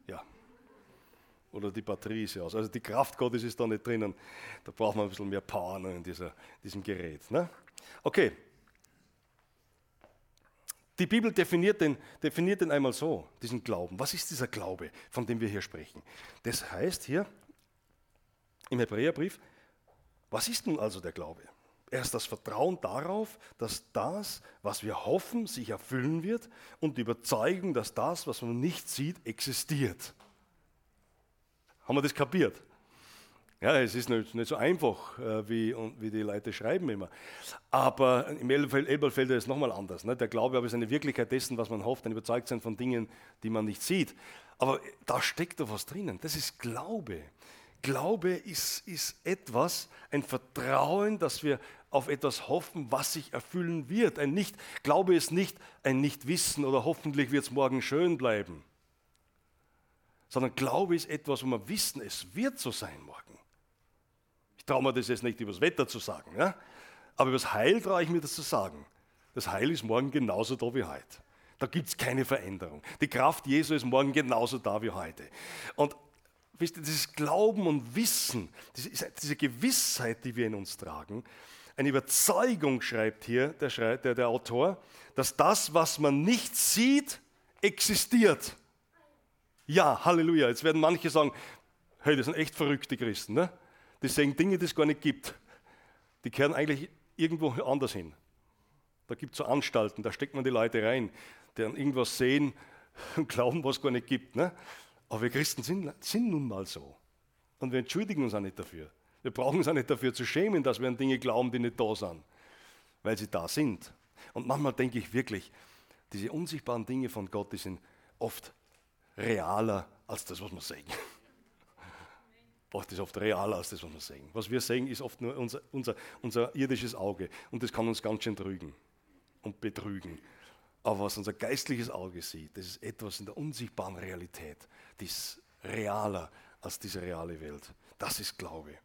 Ja, oder die Batterie ist aus. Also die Kraft Gottes ist da nicht drinnen. Da braucht man ein bisschen mehr Power in dieser, diesem Gerät. Ne? Okay. Die Bibel definiert den, definiert den einmal so, diesen Glauben. Was ist dieser Glaube, von dem wir hier sprechen? Das heißt hier im Hebräerbrief, was ist nun also der Glaube? Er ist das Vertrauen darauf, dass das, was wir hoffen, sich erfüllen wird und die Überzeugung, dass das, was man nicht sieht, existiert. Haben wir das kapiert? Ja, es ist nicht, nicht so einfach, äh, wie, wie die Leute schreiben immer. Aber im Elberfeld ist es nochmal anders. Ne? Der Glaube aber ist eine Wirklichkeit dessen, was man hofft, ein Überzeugtsein von Dingen, die man nicht sieht. Aber da steckt doch was drinnen. Das ist Glaube. Glaube ist, ist etwas, ein Vertrauen, dass wir auf etwas hoffen, was sich erfüllen wird. Ein nicht, Glaube ist nicht ein Nichtwissen oder hoffentlich wird es morgen schön bleiben sondern Glaube ist etwas, wo wir wissen, es wird so sein morgen. Ich traue mir das jetzt nicht über das Wetter zu sagen, ja? aber über das Heil traue ich mir das zu sagen. Das Heil ist morgen genauso da wie heute. Da gibt es keine Veränderung. Die Kraft Jesu ist morgen genauso da wie heute. Und wisst ihr, dieses Glauben und Wissen, diese, Gewissheit, die wir in uns tragen, eine Überzeugung schreibt hier der, der, der Autor, dass das, was man nicht sieht, existiert. Ja, Halleluja. Jetzt werden manche sagen, hey, das sind echt verrückte Christen. Ne? Die sehen Dinge, die es gar nicht gibt. Die kehren eigentlich irgendwo anders hin. Da gibt es so Anstalten, da steckt man die Leute rein, die dann irgendwas sehen und glauben, was es gar nicht gibt. Ne? Aber wir Christen sind, sind nun mal so. Und wir entschuldigen uns auch nicht dafür. Wir brauchen uns auch nicht dafür zu schämen, dass wir an Dinge glauben, die nicht da sind, weil sie da sind. Und manchmal denke ich wirklich, diese unsichtbaren Dinge von Gott, die sind oft realer als das, was wir sehen. Oft ist oft realer als das, was wir sehen. Was wir sehen, ist oft nur unser, unser, unser irdisches Auge und das kann uns ganz schön trügen und betrügen. Aber was unser geistliches Auge sieht, das ist etwas in der unsichtbaren Realität, die ist realer als diese reale Welt. Das ist Glaube.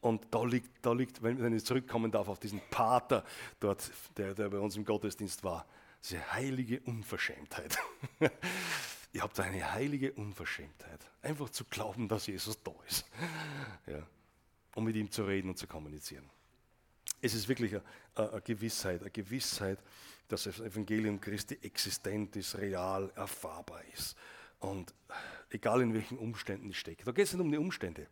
Und da liegt, da liegt wenn ich zurückkommen darf auf diesen Pater dort, der, der bei uns im Gottesdienst war, diese heilige Unverschämtheit. Ihr habt eine heilige Unverschämtheit, einfach zu glauben, dass Jesus da ist, ja, um mit ihm zu reden und zu kommunizieren. Es ist wirklich eine, eine Gewissheit, eine Gewissheit, dass das Evangelium Christi existent ist, real, erfahrbar ist. Und egal in welchen Umständen ich stecke. Da geht es nicht um die Umstände.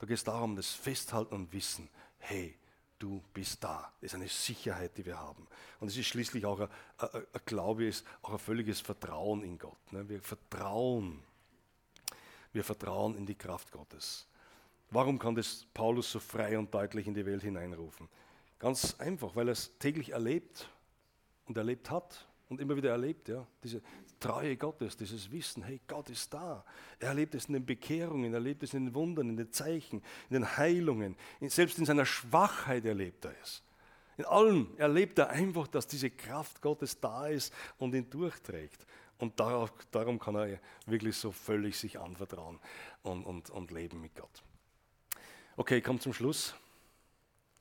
Da geht es darum, das Festhalten und Wissen, hey, du bist da. Das ist eine Sicherheit, die wir haben. Und es ist schließlich auch ein, ein, ein Glaube, ist auch ein völliges Vertrauen in Gott. Ne? Wir vertrauen. Wir vertrauen in die Kraft Gottes. Warum kann das Paulus so frei und deutlich in die Welt hineinrufen? Ganz einfach, weil er es täglich erlebt und erlebt hat und immer wieder erlebt, ja, diese Treue Gottes, dieses Wissen, hey, Gott ist da. Er erlebt es in den Bekehrungen, er erlebt es in den Wundern, in den Zeichen, in den Heilungen, selbst in seiner Schwachheit erlebt er es. In allem erlebt er einfach, dass diese Kraft Gottes da ist und ihn durchträgt. Und darauf, darum kann er wirklich so völlig sich anvertrauen und, und, und leben mit Gott. Okay, kommt zum Schluss.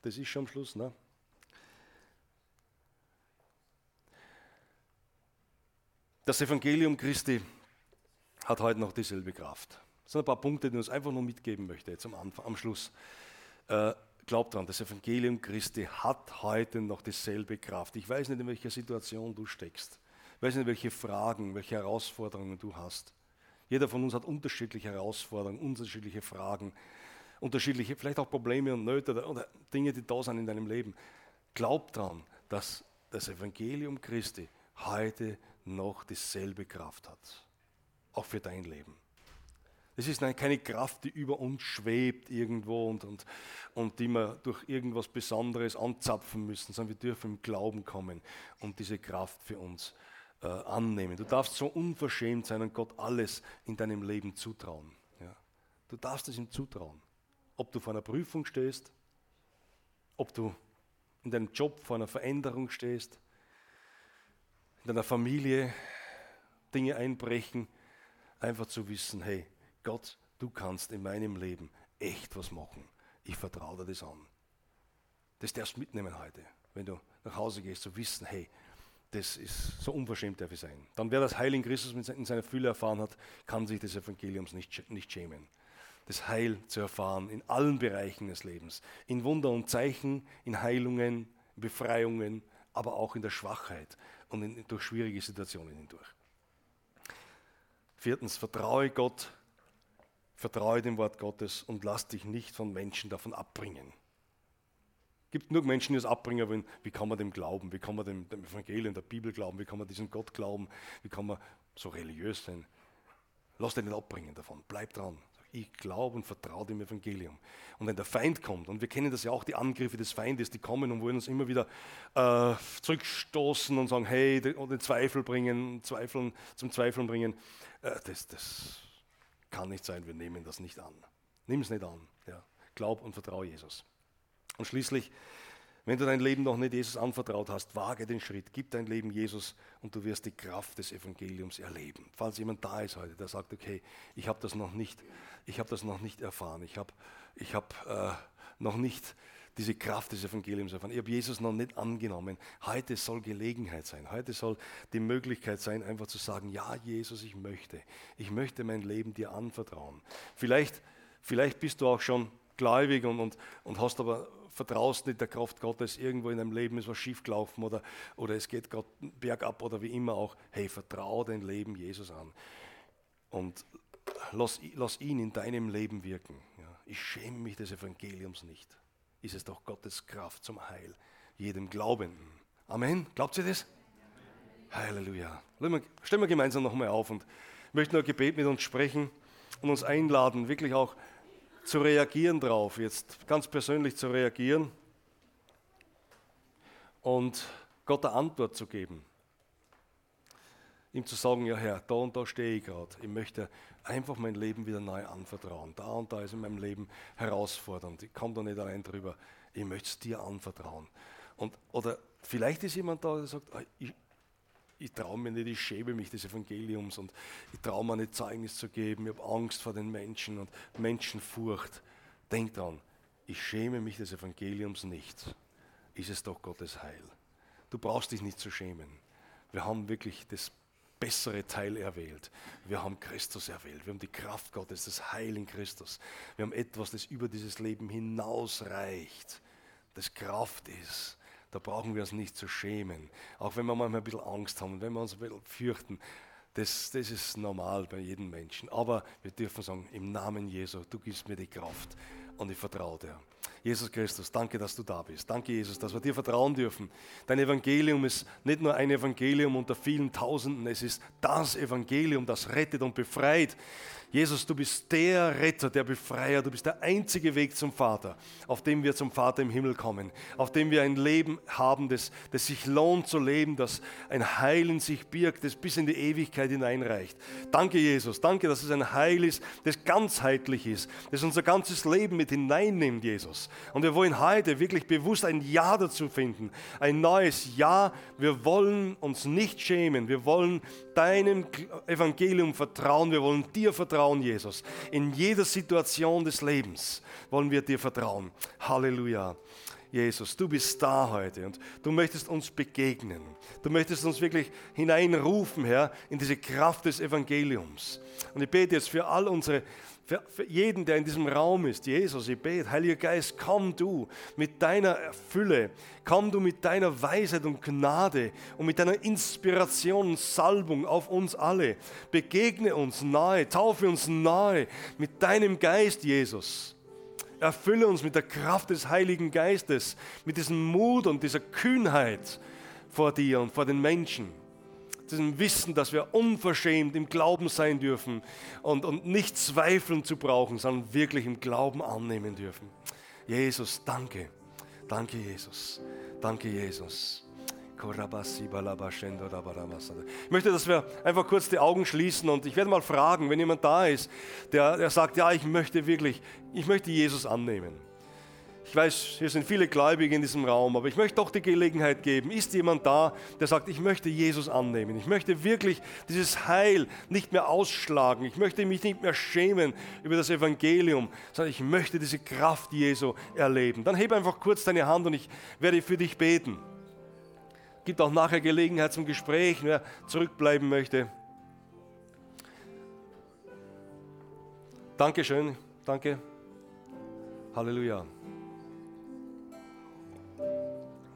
Das ist schon am Schluss, ne? Das Evangelium Christi hat heute noch dieselbe Kraft. Das sind ein paar Punkte, die ich uns einfach nur mitgeben möchte, jetzt am, Anfang, am Schluss. Äh, glaubt dran, das Evangelium Christi hat heute noch dieselbe Kraft. Ich weiß nicht, in welcher Situation du steckst. weiß nicht, welche Fragen, welche Herausforderungen du hast. Jeder von uns hat unterschiedliche Herausforderungen, unterschiedliche Fragen, unterschiedliche, vielleicht auch Probleme und Nöte oder, oder Dinge, die da sind in deinem Leben. Glaub daran, dass das Evangelium Christi heute noch dieselbe Kraft hat. Auch für dein Leben. Es ist keine Kraft, die über uns schwebt irgendwo und, und, und die wir durch irgendwas Besonderes anzapfen müssen, sondern wir dürfen im Glauben kommen und diese Kraft für uns äh, annehmen. Du darfst so unverschämt sein und Gott alles in deinem Leben zutrauen. Ja. Du darfst es ihm zutrauen. Ob du vor einer Prüfung stehst, ob du in deinem Job vor einer Veränderung stehst, in deiner Familie Dinge einbrechen, einfach zu wissen, hey, Gott, du kannst in meinem Leben echt was machen. Ich vertraue dir das an. Das darfst du mitnehmen heute, wenn du nach Hause gehst, zu wissen, hey, das ist so unverschämt darf ich sein. Dann wer das Heil in Christus in seiner Fülle erfahren hat, kann sich des Evangeliums nicht, nicht schämen. Das Heil zu erfahren in allen Bereichen des Lebens. In Wunder und Zeichen, in Heilungen, in Befreiungen, aber auch in der Schwachheit und in, durch schwierige Situationen hindurch. Viertens, vertraue Gott Vertraue dem Wort Gottes und lass dich nicht von Menschen davon abbringen. Es gibt nur Menschen, die es abbringen wollen. Wie kann man dem glauben? Wie kann man dem, dem Evangelium, der Bibel glauben? Wie kann man diesem Gott glauben? Wie kann man so religiös sein? Lass dich nicht abbringen davon. Bleib dran. Ich glaube und vertraue dem Evangelium. Und wenn der Feind kommt, und wir kennen das ja auch, die Angriffe des Feindes, die kommen und wollen uns immer wieder äh, zurückstoßen und sagen, hey, und den Zweifel bringen, Zweifeln, zum Zweifeln bringen, äh, das, das kann nicht sein, wir nehmen das nicht an. Nimm es nicht an. Ja. Glaub und vertraue Jesus. Und schließlich, wenn du dein Leben noch nicht Jesus anvertraut hast, wage den Schritt, gib dein Leben Jesus und du wirst die Kraft des Evangeliums erleben. Falls jemand da ist heute, der sagt, okay, ich habe das noch nicht, ich habe das noch nicht erfahren, ich habe ich hab, äh, noch nicht diese Kraft des Evangeliums erfahren. Ich habe Jesus noch nicht angenommen. Heute soll Gelegenheit sein. Heute soll die Möglichkeit sein, einfach zu sagen, ja, Jesus, ich möchte. Ich möchte mein Leben dir anvertrauen. Vielleicht, vielleicht bist du auch schon gläubig und, und, und hast aber vertraust nicht der Kraft Gottes, irgendwo in deinem Leben ist was schiefgelaufen oder, oder es geht gerade bergab oder wie immer auch. Hey, vertraue dein Leben Jesus an und lass, lass ihn in deinem Leben wirken. Ja. Ich schäme mich des Evangeliums nicht ist es doch Gottes Kraft zum Heil jedem Glaubenden. Amen. Glaubt ihr das? Halleluja. Stellen wir gemeinsam nochmal auf und möchten ein Gebet mit uns sprechen und uns einladen, wirklich auch zu reagieren drauf, jetzt ganz persönlich zu reagieren und Gott eine Antwort zu geben. Ihm zu sagen, ja Herr, da und da stehe ich gerade. Ich möchte einfach mein Leben wieder neu anvertrauen. Da und da ist in meinem Leben herausfordernd. Ich komme da nicht allein drüber. Ich möchte es dir anvertrauen. Und, oder vielleicht ist jemand da, der sagt, ah, ich, ich traue mir nicht, ich schäme mich des Evangeliums und ich traue mir nicht Zeugnis zu geben, ich habe Angst vor den Menschen und Menschenfurcht. Denk dran, ich schäme mich des Evangeliums nicht. Ist es doch Gottes Heil. Du brauchst dich nicht zu schämen. Wir haben wirklich das bessere Teil erwählt. Wir haben Christus erwählt. Wir haben die Kraft Gottes, das Heil in Christus. Wir haben etwas, das über dieses Leben hinausreicht, das Kraft ist. Da brauchen wir uns nicht zu schämen. Auch wenn wir manchmal ein bisschen Angst haben, wenn wir uns ein bisschen fürchten. Das, das ist normal bei jedem Menschen. Aber wir dürfen sagen, im Namen Jesu, du gibst mir die Kraft und ich vertraue dir. Jesus Christus, danke, dass du da bist. Danke, Jesus, dass wir dir vertrauen dürfen. Dein Evangelium ist nicht nur ein Evangelium unter vielen Tausenden, es ist das Evangelium, das rettet und befreit. Jesus, du bist der Retter, der Befreier, du bist der einzige Weg zum Vater, auf dem wir zum Vater im Himmel kommen, auf dem wir ein Leben haben, das, das sich lohnt zu leben, das ein Heil in sich birgt, das bis in die Ewigkeit hineinreicht. Danke, Jesus, danke, dass es ein Heil ist, das ganzheitlich ist, das unser ganzes Leben mit hineinnimmt, Jesus. Und wir wollen heute wirklich bewusst ein Ja dazu finden, ein neues Ja. Wir wollen uns nicht schämen, wir wollen deinem Evangelium vertrauen, wir wollen dir vertrauen, Jesus. In jeder Situation des Lebens wollen wir dir vertrauen. Halleluja. Jesus, du bist da heute und du möchtest uns begegnen. Du möchtest uns wirklich hineinrufen, Herr, in diese Kraft des Evangeliums. Und ich bete jetzt für all unsere für, für, jeden, der in diesem Raum ist, Jesus, ich bete, Heiliger Geist, komm du mit deiner Fülle, komm du mit deiner Weisheit und Gnade und mit deiner Inspiration und Salbung auf uns alle. Begegne uns nahe, taufe uns nahe mit deinem Geist, Jesus. Erfülle uns mit der Kraft des Heiligen Geistes, mit diesem Mut und dieser Kühnheit vor dir und vor den Menschen diesem Wissen, dass wir unverschämt im Glauben sein dürfen und, und nicht zweifeln zu brauchen, sondern wirklich im Glauben annehmen dürfen. Jesus, danke. Danke, Jesus. Danke, Jesus. Ich möchte, dass wir einfach kurz die Augen schließen und ich werde mal fragen, wenn jemand da ist, der, der sagt, ja, ich möchte wirklich, ich möchte Jesus annehmen. Ich weiß, hier sind viele Gläubige in diesem Raum, aber ich möchte doch die Gelegenheit geben. Ist jemand da, der sagt, ich möchte Jesus annehmen? Ich möchte wirklich dieses Heil nicht mehr ausschlagen. Ich möchte mich nicht mehr schämen über das Evangelium, sondern ich möchte diese Kraft Jesu erleben. Dann heb einfach kurz deine Hand und ich werde für dich beten. Gibt auch nachher Gelegenheit zum Gespräch, wer zurückbleiben möchte. Dankeschön, danke. Halleluja.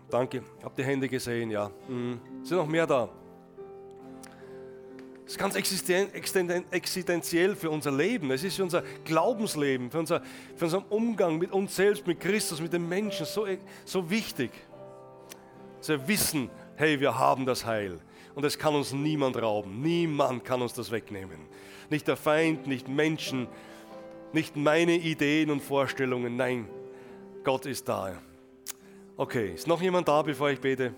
Danke, habt die Hände gesehen, ja. Mhm. Sind noch mehr da? Das ist ganz existenziell für unser Leben. Es ist für unser Glaubensleben, für, unser, für unseren Umgang mit uns selbst, mit Christus, mit den Menschen so, so wichtig. Dass wir wissen, hey, wir haben das Heil. Und es kann uns niemand rauben. Niemand kann uns das wegnehmen. Nicht der Feind, nicht Menschen, nicht meine Ideen und Vorstellungen. Nein, Gott ist da. Okay, ist noch jemand da, bevor ich bete?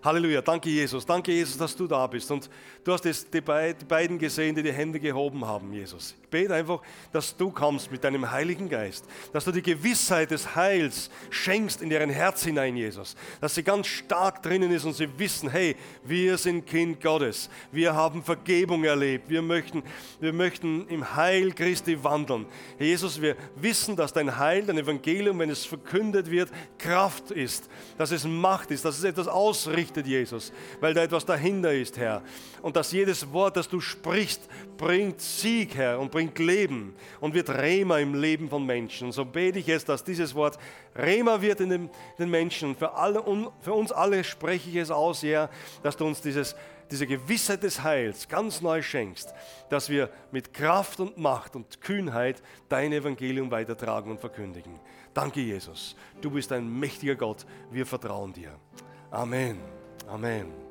Halleluja, danke Jesus, danke Jesus, dass du da bist. Und du hast es die, beiden gesehen, die die Hände gehoben haben, Jesus. Bete einfach, dass du kommst mit deinem Heiligen Geist, dass du die Gewissheit des Heils schenkst in deren Herz hinein, Jesus. Dass sie ganz stark drinnen ist und sie wissen, hey, wir sind Kind Gottes, wir haben Vergebung erlebt, wir möchten, wir möchten im Heil Christi wandeln. Jesus, wir wissen, dass dein Heil, dein Evangelium, wenn es verkündet wird, Kraft ist, dass es Macht ist, dass es etwas ausrichtet Jesus, weil da etwas dahinter ist, Herr. Und dass jedes Wort, das du sprichst, bringt Sieg, Herr, und bringt Leben und wird Rema im Leben von Menschen. Und so bete ich jetzt, dass dieses Wort Rema wird in den, Menschen. Für, alle, für uns alle spreche ich es aus, Herr, dass du uns dieses diese Gewissheit des Heils ganz neu schenkst, dass wir mit Kraft und Macht und Kühnheit dein Evangelium weitertragen und verkündigen. Danke, Jesus. Du bist ein mächtiger Gott. Wir vertrauen dir. Amen. Amen.